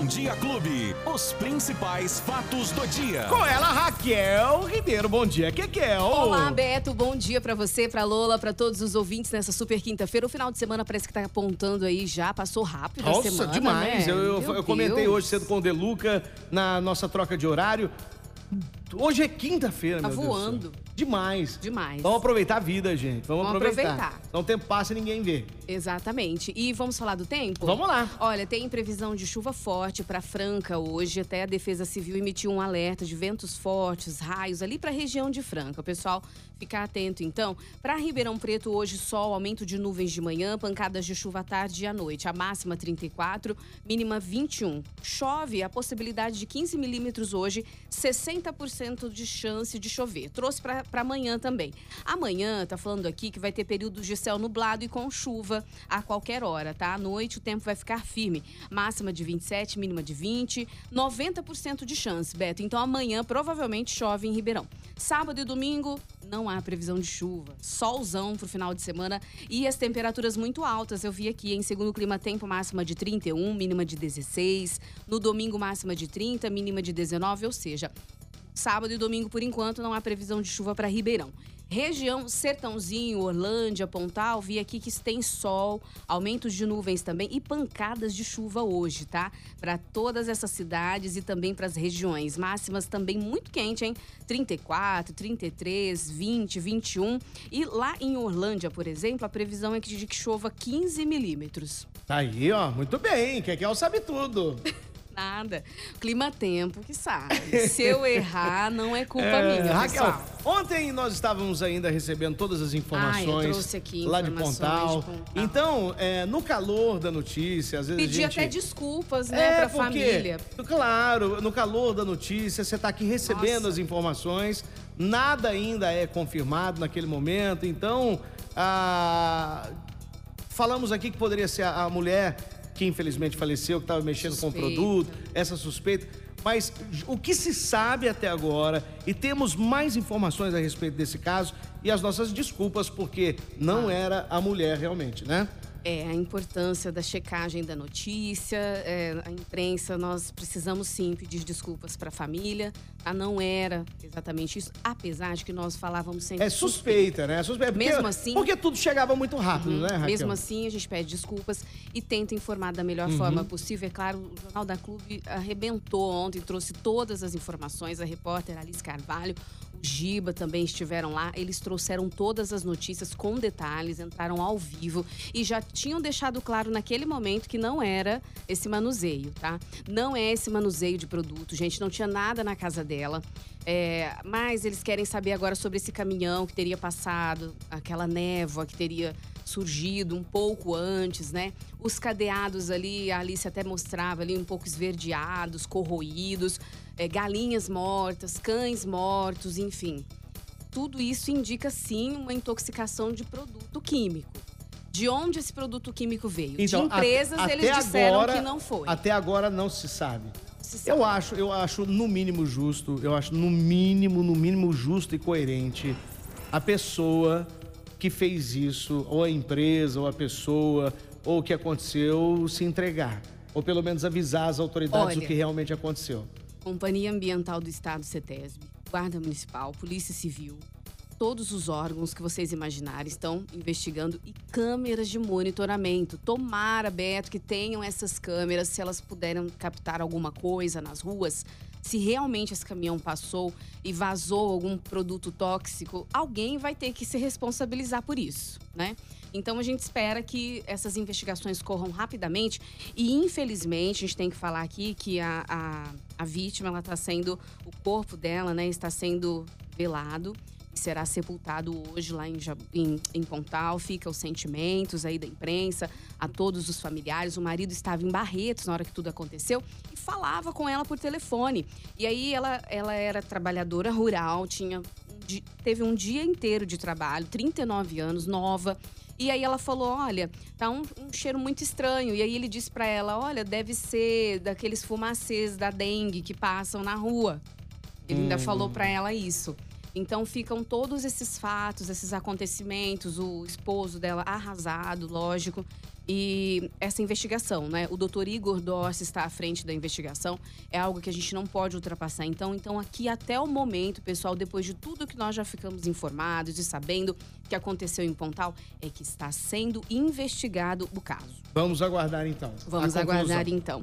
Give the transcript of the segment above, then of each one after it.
Bom Dia Clube. Os principais fatos do dia. Com ela, Raquel Ribeiro. Bom dia, Kekel. Olá, Beto. Bom dia pra você, pra Lola, pra todos os ouvintes nessa super quinta-feira. O final de semana parece que tá apontando aí já. Passou rápido Nossa, a semana, demais. né? Eu, eu- eu comentei Deus. hoje cedo com o Deluca na nossa troca de horário. Hoje é quinta-feira, Tá meu Deus do céu. voando. Demais. Demais. Vamos aproveitar a vida, gente. Vamos, Vamos aproveitar. aproveitar. Não o tempo passa e ninguém vê. Exatamente. E vamos falar do tempo? Vamos lá. Olha, tem previsão de chuva forte para Franca hoje. Até a Defesa Civil emitiu um alerta de ventos fortes, raios ali para a região de Franca. O pessoal ficar atento, então. Para Ribeirão Preto, hoje sol, aumento de nuvens de manhã, pancadas de chuva à tarde e à noite. A máxima 34, mínima 21. Chove, a possibilidade de 15 milímetros hoje, 60% de chance de chover. Trouxe para amanhã também. Amanhã, tá falando aqui que vai ter períodos de céu nublado e com chuva a qualquer hora, tá? À noite o tempo vai ficar firme. Máxima de 27, mínima de 20, 90% de chance, Beto. Então amanhã provavelmente chove em Ribeirão. Sábado e domingo não há previsão de chuva. Solzão pro final de semana e as temperaturas muito altas. Eu vi aqui, em segundo clima tempo máxima de 31, mínima de 16. No domingo máxima de 30, mínima de 19, ou seja, Sábado e domingo, por enquanto, não há previsão de chuva para Ribeirão. Região Sertãozinho, Orlândia, Pontal, vi aqui que tem sol, aumentos de nuvens também e pancadas de chuva hoje, tá? Para todas essas cidades e também para as regiões. Máximas também muito quente, hein? 34, 33, 20, 21. E lá em Orlândia, por exemplo, a previsão é que- de que chova 15 milímetros. Tá aí, ó. Muito bem. Kekel sabe tudo. Nada. Clima-tempo que sabe. Se eu errar, não é culpa É, minha, Raquel, pessoal. ontem nós estávamos ainda recebendo todas as informações Ah, eu trouxe aqui lá de informações Pontal. de Pontal. Então, é, no calor da notícia, às vezes Pedir gente... até desculpas, né, É, pra porque, família. Claro, no calor da notícia, você está aqui recebendo Nossa. as informações, nada ainda é confirmado naquele momento, então ah, falamos aqui que poderia ser a, a mulher que infelizmente faleceu, que estava mexendo com o Suspeita. produto, essa suspeita. Mas o que se sabe até agora, e temos mais informações a respeito desse caso, e as nossas desculpas, porque não Ah. era a mulher realmente, né? É, a importância da checagem da notícia, é, a imprensa, nós precisamos sim pedir desculpas para a família. Ah, não era exatamente isso, apesar de que nós falávamos sempre É suspeita, né? Suspeita. Porque, Mesmo assim- Porque tudo chegava muito rápido, né, Raquel? Mesmo assim, a gente pede desculpas e tenta informar da melhor Uhum. forma possível. É claro, o Jornal da Clube arrebentou ontem, trouxe todas as informações. A repórter Alice Carvalho, Giba também estiveram lá. Eles trouxeram todas as notícias com detalhes, entraram ao vivo e já tinham deixado claro naquele momento que não era esse manuseio, tá? Não é esse manuseio de produto, gente. Não tinha nada na casa dela. É, mas eles querem saber agora sobre esse caminhão que teria passado, aquela névoa que teria surgido um pouco antes, né? Os cadeados ali, a Alice até mostrava ali um pouco esverdeados, corroídos, é, galinhas mortas, cães mortos, enfim. Tudo isso indica sim uma intoxicação de produto químico. De onde esse produto químico veio? de Então, empresas, até eles disseram agora- que não foi. Até agora não se sabe. Se sabe. Eu acho, eu acho no mínimo justo, eu acho no mínimo, no mínimo justo e coerente a pessoa que fez isso, ou a empresa, ou a pessoa, ou o que aconteceu, se entregar. Ou pelo menos avisar as autoridades Olha. o que realmente aconteceu. Companhia Ambiental do Estado, CETESB, Guarda Municipal, Polícia Civil, todos os órgãos que vocês imaginarem estão investigando e câmeras de monitoramento. Tomara, Beto, que tenham essas câmeras, se elas puderem captar alguma coisa nas ruas, se realmente esse caminhão passou e vazou algum produto tóxico, alguém vai ter que se responsabilizar por isso, né? Então a gente espera que essas investigações corram rapidamente e infelizmente a gente tem que falar aqui que a, a, a vítima ela está sendo o corpo dela, né, está sendo velado será sepultado hoje lá em, em, em Pontal. Fica os sentimentos aí da imprensa a todos os familiares. O marido estava em Barretos na hora que tudo aconteceu e falava com ela por telefone. E aí ela, ela era trabalhadora rural, tinha teve um dia inteiro de trabalho, 39 anos, nova. E aí ela falou: olha, tá um, um cheiro muito estranho. E aí ele disse pra ela: olha, deve ser daqueles fumacês da dengue que passam na rua. Ele ainda falou pra ela isso. Então ficam todos esses fatos, esses acontecimentos, o esposo dela arrasado, lógico. E essa investigação, né? O doutor Igor Dorce está à frente da investigação. É algo que a gente não pode ultrapassar. Então, então aqui até o momento, pessoal, depois de tudo que nós já ficamos informados e sabendo que aconteceu em Pontal, é que está sendo investigado o caso. Vamos aguardar então. Vamos aguardar então.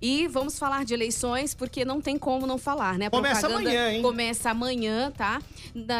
E vamos falar de eleições, porque não tem como não falar, né? A começa amanhã, hein? Começa amanhã, tá?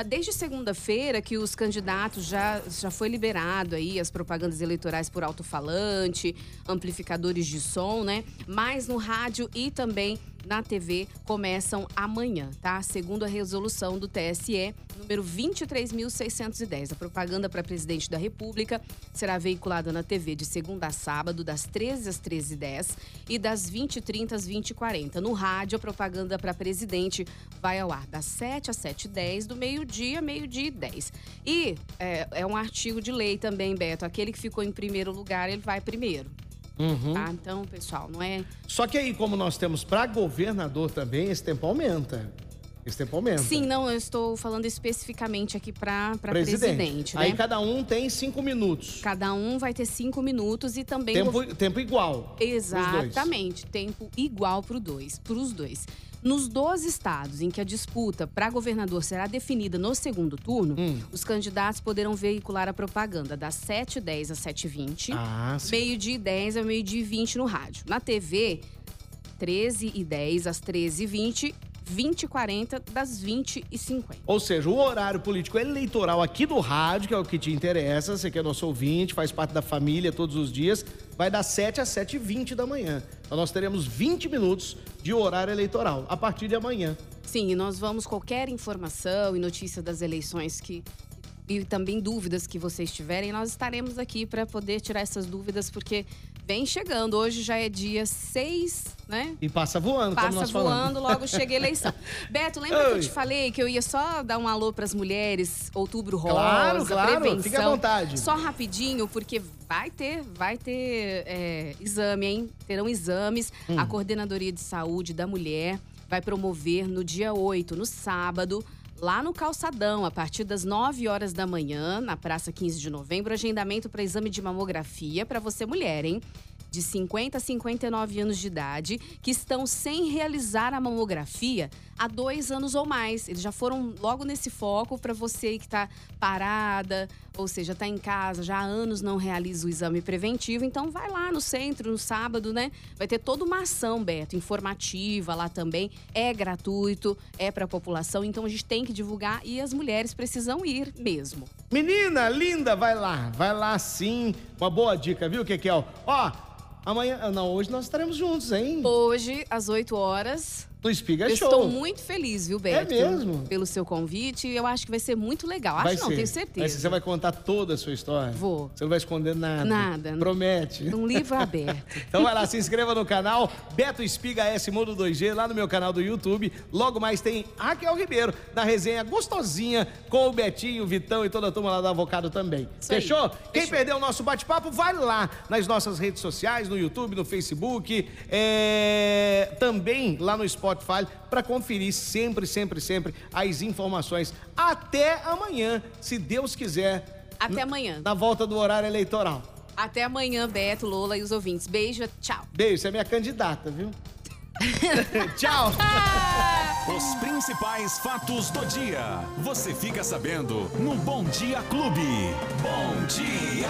desde segunda-feira que os candidatos já, já foi liberado aí as propagandas eleitorais por alto-falante, amplificadores de som, né? Mas no rádio e também na TV começam amanhã, tá? Segundo a resolução do TSE, número 23.610. A propaganda para presidente da República será veiculada na TV de segunda a sábado, das 13 às 13h10 e das 20h30 às 20h40. No rádio, a propaganda para presidente vai ao ar das 7 às 7h10, do meio-dia, meio-dia e 10. E é, é um artigo de lei também, Beto. Aquele que ficou em primeiro lugar, ele vai primeiro. Uhum. Tá? Então, pessoal, não é. Só que aí, como nós temos para governador também, esse tempo aumenta. Esse tempo aumenta. Sim, não, eu estou falando especificamente aqui para presidente. presidente né? Aí cada um tem cinco minutos. Cada um vai ter cinco minutos e também. Tempo, tempo igual. Exatamente. Tempo igual para dois, os dois. Nos 12 estados em que a disputa para governador será definida no segundo turno, hum. os candidatos poderão veicular a propaganda das 7h10 às 7h20, ah, meio-dia e 10 ao meio-dia e 20 no rádio. Na TV, 13 e 10 às 13 e 20 20 e 40 das 20 e 50. Ou seja, o horário político eleitoral aqui do rádio, que é o que te interessa, você que é nosso ouvinte, faz parte da família todos os dias, vai das 7 às 7 e 20 da manhã. Então nós teremos 20 minutos de horário eleitoral a partir de amanhã. Sim, e nós vamos qualquer informação e notícia das eleições que e também dúvidas que vocês tiverem, nós estaremos aqui para poder tirar essas dúvidas, porque vem chegando. Hoje já é dia 6, né? E passa voando, passa como nós voando, falamos. logo chega a eleição. Beto, lembra Oi. que eu te falei que eu ia só dar um alô para as mulheres, outubro rosa, claro, claro, prevenção. Fica à vontade. Só rapidinho, porque vai ter, vai ter é, exame, hein? Terão exames. Hum. A Coordenadoria de Saúde da Mulher vai promover no dia 8, no sábado, lá no Calçadão, a partir das 9 horas da manhã, na Praça 15 de Novembro, agendamento para exame de mamografia para você mulher, hein? De 50 a 59 anos de idade que estão sem realizar a mamografia há dois anos ou mais. Eles já foram logo nesse foco para você que está parada, ou seja, está em casa, já há anos não realiza o exame preventivo. Então, vai lá no centro, no sábado, né? Vai ter toda uma ação, Beto, informativa lá também. É gratuito, é para a população. Então, a gente tem que divulgar e as mulheres precisam ir mesmo. Menina linda, vai lá, vai lá sim. Uma boa dica, viu, Kekel? Ó, Amanhã, não, hoje nós estaremos juntos, hein? Hoje, às 8 horas. No Espiga eu Show. Estou muito feliz, viu, Beto? É mesmo? Pelo seu convite. Eu acho que vai ser muito legal. Acho vai não, ser. tenho certeza. Mas você vai contar toda a sua história? Vou. Você não vai esconder nada? Nada. Promete? Um livro aberto. então vai lá, se inscreva no canal Beto Espiga S Mundo 2G, lá no meu canal do YouTube. Logo mais tem Raquel Ribeiro, na resenha gostosinha com o Betinho, o Vitão e toda a turma lá do Avocado também. Fechou? Fechou? Quem perdeu o nosso bate-papo, vai lá nas nossas redes sociais, no YouTube, no Facebook, é... também lá no Spotify, para conferir sempre, sempre, sempre as informações. Até amanhã, se Deus quiser. Até amanhã. Na volta do horário eleitoral. Até amanhã, Beto, Lola e os ouvintes. Beijo, tchau. Beijo, você é minha candidata, viu? tchau. Os principais fatos do dia. Você fica sabendo no Bom Dia Clube. Bom dia.